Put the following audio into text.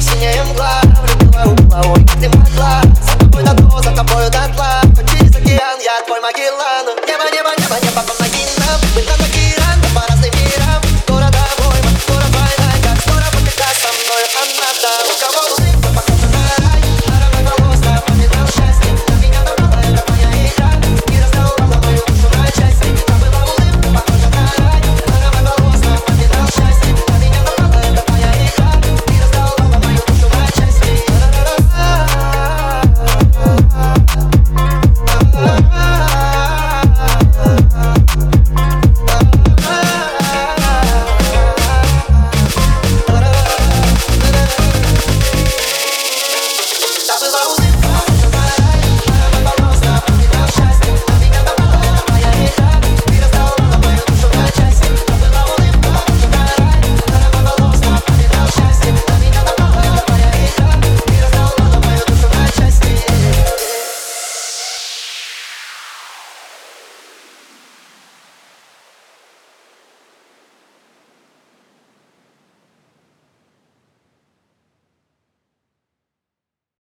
синяя мгла Влюбила угловой, ты могла За тобой на то, за тобой come on.